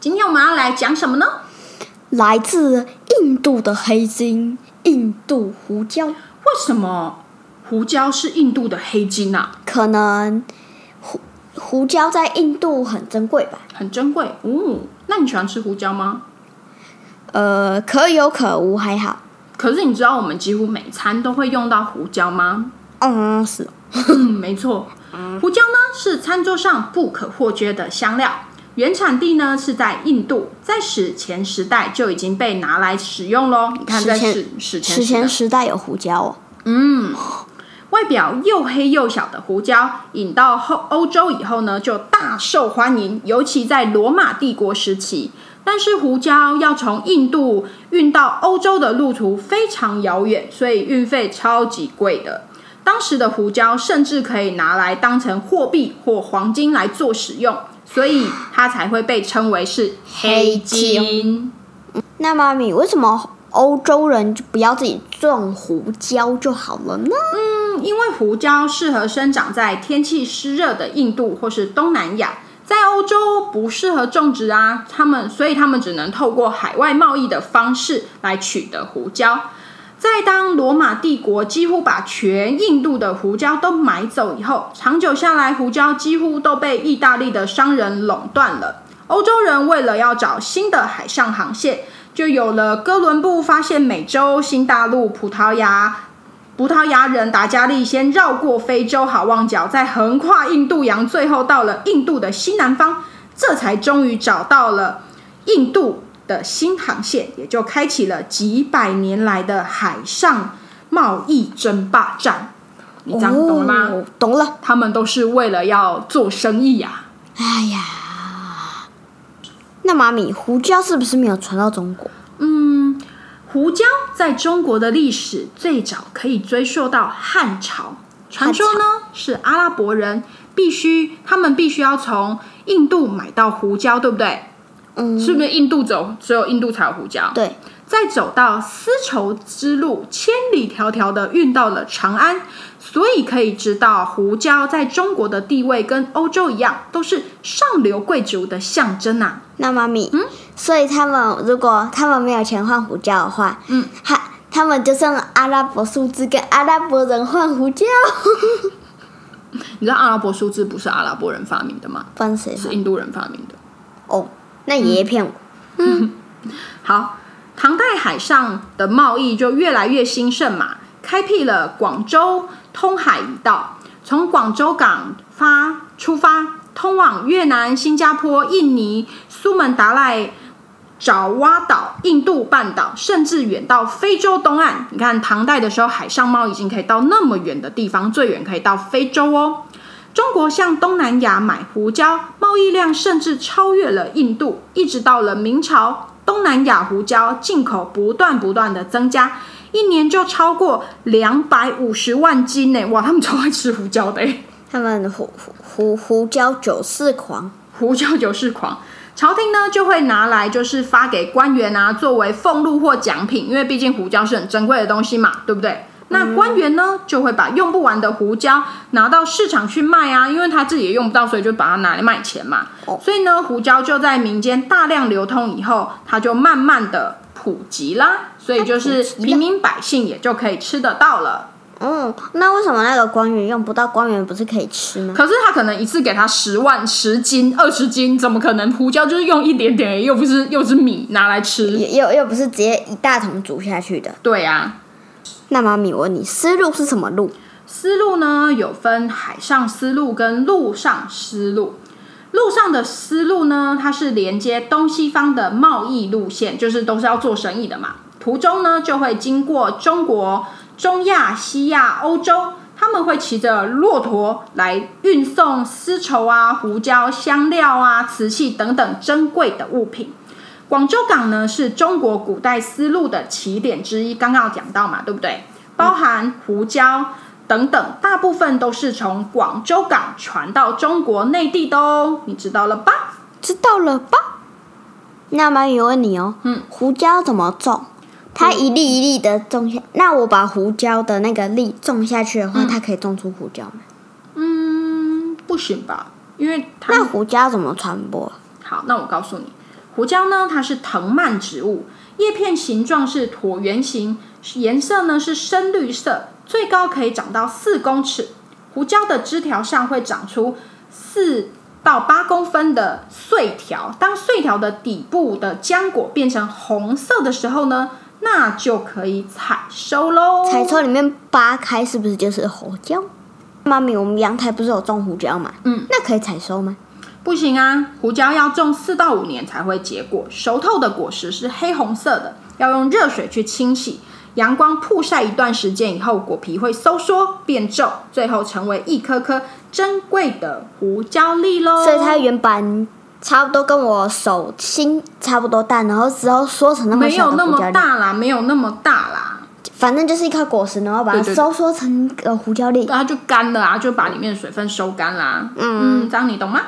今天我们要来讲什么呢？来自印度的黑金——印度胡椒。为什么胡椒是印度的黑金啊？可能胡胡椒在印度很珍贵吧？很珍贵哦。那你喜欢吃胡椒吗？呃，可有可无，还好。可是你知道我们几乎每餐都会用到胡椒吗？嗯，是。没错，胡椒呢是餐桌上不可或缺的香料。原产地呢是在印度，在史前时代就已经被拿来使用喽。你看，在史史前前时代有胡椒哦。嗯，外表又黑又小的胡椒，引到后欧洲以后呢，就大受欢迎，尤其在罗马帝国时期。但是胡椒要从印度运到欧洲的路途非常遥远，所以运费超级贵的。当时的胡椒甚至可以拿来当成货币或黄金来做使用。所以它才会被称为是黑金。那妈咪，为什么欧洲人就不要自己种胡椒就好了呢？嗯，因为胡椒适合生长在天气湿热的印度或是东南亚，在欧洲不适合种植啊。他们所以他们只能透过海外贸易的方式来取得胡椒。在当罗马帝国几乎把全印度的胡椒都买走以后，长久下来，胡椒几乎都被意大利的商人垄断了。欧洲人为了要找新的海上航线，就有了哥伦布发现美洲新大陆、葡萄牙葡萄牙人达加利先绕过非洲好望角，再横跨印度洋，最后到了印度的西南方，这才终于找到了印度。的新航线也就开启了几百年来的海上贸易争霸战。你这样懂了吗？懂了。他们都是为了要做生意呀。哎呀，那妈咪，胡椒是不是没有传到中国？嗯，胡椒在中国的历史最早可以追溯到汉朝。传说呢是阿拉伯人必须，他们必须要从印度买到胡椒，对不对？是不是印度走只有印度才有胡椒？对，再走到丝绸之路，千里迢迢的运到了长安，所以可以知道胡椒在中国的地位跟欧洲一样，都是上流贵族的象征啊。那妈咪，嗯，所以他们如果他们没有钱换胡椒的话，嗯，他他们就用阿拉伯数字跟阿拉伯人换胡椒。你知道阿拉伯数字不是阿拉伯人发明的吗？是印度人发明的。哦。那爷爷骗我。嗯，好，唐代海上的贸易就越来越兴盛嘛，开辟了广州通海一道，从广州港发出发，通往越南、新加坡、印尼、苏门答腊、爪哇岛、印度半岛，甚至远到非洲东岸。你看，唐代的时候，海上贸易已经可以到那么远的地方，最远可以到非洲哦。中国向东南亚买胡椒，贸易量甚至超越了印度。一直到了明朝，东南亚胡椒进口不断不断的增加，一年就超过两百五十万斤呢！哇，他们超爱吃胡椒的他们胡胡胡胡椒九世狂，胡椒九世狂。朝廷呢就会拿来就是发给官员啊，作为俸禄或奖品，因为毕竟胡椒是很珍贵的东西嘛，对不对？那官员呢，就会把用不完的胡椒拿到市场去卖啊，因为他自己也用不到，所以就把它拿来卖钱嘛。所以呢，胡椒就在民间大量流通以后，它就慢慢的普及啦，所以就是平民百姓也就可以吃得到了。嗯，那为什么那个官员用不到？官员不是可以吃吗？可是他可能一次给他十万、十斤、二十斤，怎么可能？胡椒就是用一点点，又不是又是米拿来吃，又又不是直接一大桶煮下去的。对呀。那妈咪，我问你，丝路是什么路？丝路呢，有分海上丝路跟陆上丝路。陆上的丝路呢，它是连接东西方的贸易路线，就是都是要做生意的嘛。途中呢，就会经过中国、中亚、西亚、欧洲，他们会骑着骆驼来运送丝绸啊、胡椒、香料啊、瓷器等等珍贵的物品。广州港呢是中国古代丝路的起点之一，刚刚有讲到嘛，对不对？包含胡椒等等，大部分都是从广州港传到中国内地的哦，你知道了吧？知道了吧？那妈咪问你哦，嗯，胡椒怎么种？它一粒一粒的种下，那我把胡椒的那个粒种下去的话，它可以种出胡椒吗？嗯，不行吧？因为它那胡椒怎么传播？好，那我告诉你，胡椒呢，它是藤蔓植物，叶片形状是椭圆形，颜色呢是深绿色，最高可以长到四公尺。胡椒的枝条上会长出四到八公分的穗条，当穗条的底部的浆果变成红色的时候呢，那就可以采收喽。采收里面扒开是不是就是胡椒？妈咪，我们阳台不是有种胡椒吗？嗯，那可以采收吗？不行啊，胡椒要种四到五年才会结果，熟透的果实是黑红色的，要用热水去清洗，阳光曝晒一段时间以后，果皮会收缩变皱，最后成为一颗颗珍贵的胡椒粒喽。所以它原本差不多跟我手心差不多大，然后之后缩成那么没有那么大啦，没有那么大啦，反正就是一颗果实，然后把它收缩成一个胡椒粒。它就干了啊，就把里面的水分收干啦。嗯，这样你懂吗？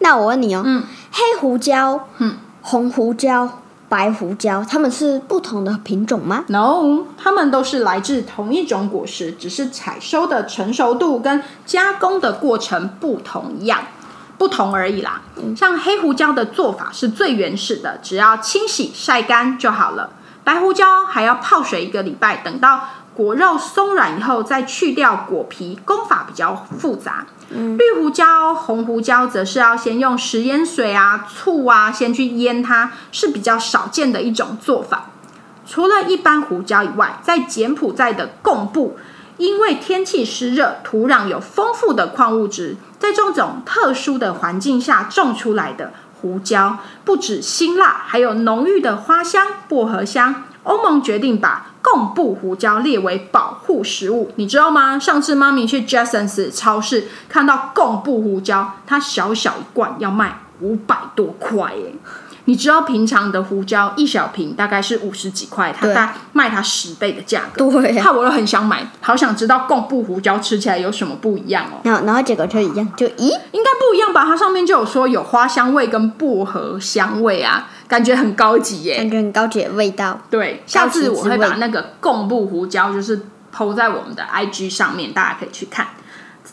那我问你哦，嗯黑胡椒、嗯红胡椒、白胡椒，它们是不同的品种吗？No，它们都是来自同一种果实，只是采收的成熟度跟加工的过程不同一样，不同而已啦。像黑胡椒的做法是最原始的，只要清洗晒干就好了。白胡椒还要泡水一个礼拜，等到果肉松软以后再去掉果皮，工法比较复杂。绿胡椒、红胡椒则是要先用食盐水啊、醋啊，先去腌它，是比较少见的一种做法。除了一般胡椒以外，在柬埔寨的贡布，因为天气湿热，土壤有丰富的矿物质，在这种特殊的环境下种出来的胡椒，不止辛辣，还有浓郁的花香、薄荷香。欧盟决定把贡布胡椒列为保护食物，你知道吗？上次妈咪去 Jasons 超市看到贡布胡椒，它小小一罐要卖五百多块耶。你知道平常的胡椒一小瓶大概是五十几块，它对大概卖它十倍的价格。对啊害我又很想买，好想知道贡布胡椒吃起来有什么不一样哦。然后然后结果就一样，就咦，应该不一样吧？它上面就有说有花香味跟薄荷香味啊，感觉很高级耶。感觉很高级的味道。对，下次我会把那个贡布胡椒就是抛在我们的 IG 上面，大家可以去看。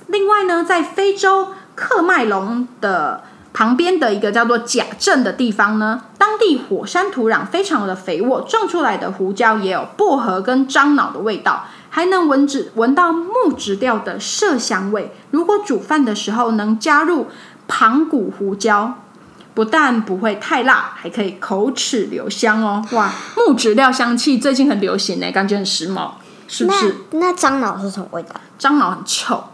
另外呢，在非洲克麦隆的旁边的一个叫做贾镇的地方呢，当地火山土壤非常的肥沃，种出来的胡椒也有薄荷跟樟脑的味道，还能闻指闻到木质调的麝香味。如果煮饭的时候能加入旁古胡椒，不但不会太辣，还可以口齿留香哦！哇，木质料香气最近很流行呢，感觉很时髦，是不是？那那樟脑是什么味道？樟脑很臭，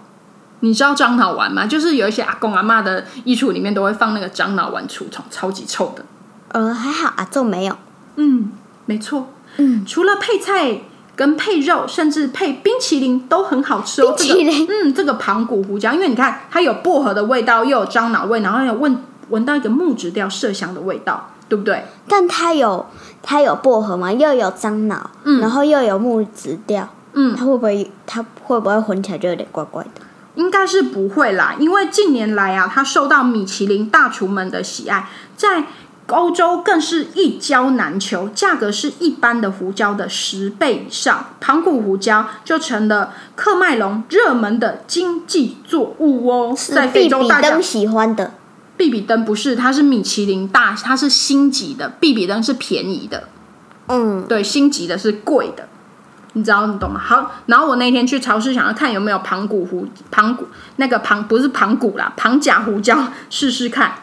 你知道樟脑丸吗？就是有一些阿公阿妈的衣橱里面都会放那个樟脑丸除虫，超级臭的。呃，还好阿仲没有。嗯，没错。嗯，除了配菜跟配肉，甚至配冰淇淋都很好吃哦。冰淇淋这个、嗯，这个盘古胡椒，因为你看它有薄荷的味道，又有樟脑味，然后有闻闻到一个木质调麝香的味道，对不对？但它有它有薄荷嘛，又有樟脑，嗯然后又有木质调，嗯，它会不会它会不会混起来就有点怪怪的？应该是不会啦，因为近年来啊，它受到米其林大厨们的喜爱，在欧洲更是一椒难求，价格是一般的胡椒的十倍以上。旁古胡椒就成了克麦隆热门的经济作物哦，在非洲大家比登喜欢的。比比登不是，它是米其林大，它是星级的，比比登是便宜的，嗯，对，星级的是贵的，你知道你懂吗？好，然后我那天去超市想要看有没有旁骨胡旁骨那个旁不是旁骨啦，旁甲胡椒试试看。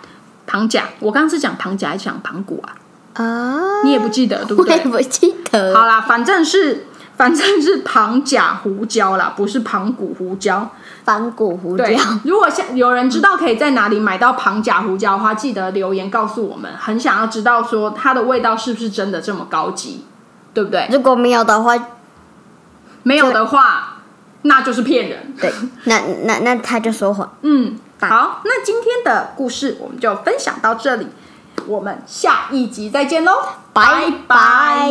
旁甲，我刚刚是讲旁甲还是讲旁骨啊？啊，你也不记得对不对？我也不记得。好啦，反正是反正是旁甲胡椒啦，不是旁古胡椒。反骨胡椒对，如果像有人知道可以在哪里买到旁甲胡椒的话，记得留言告诉我们，很想要知道说它的味道是不是真的这么高级，对不对？如果没有的话，没有的话，那就是骗人。对，那那那他就说谎。嗯，好，那今天的故事我们就分享到这里。我们下一集再见喽，拜拜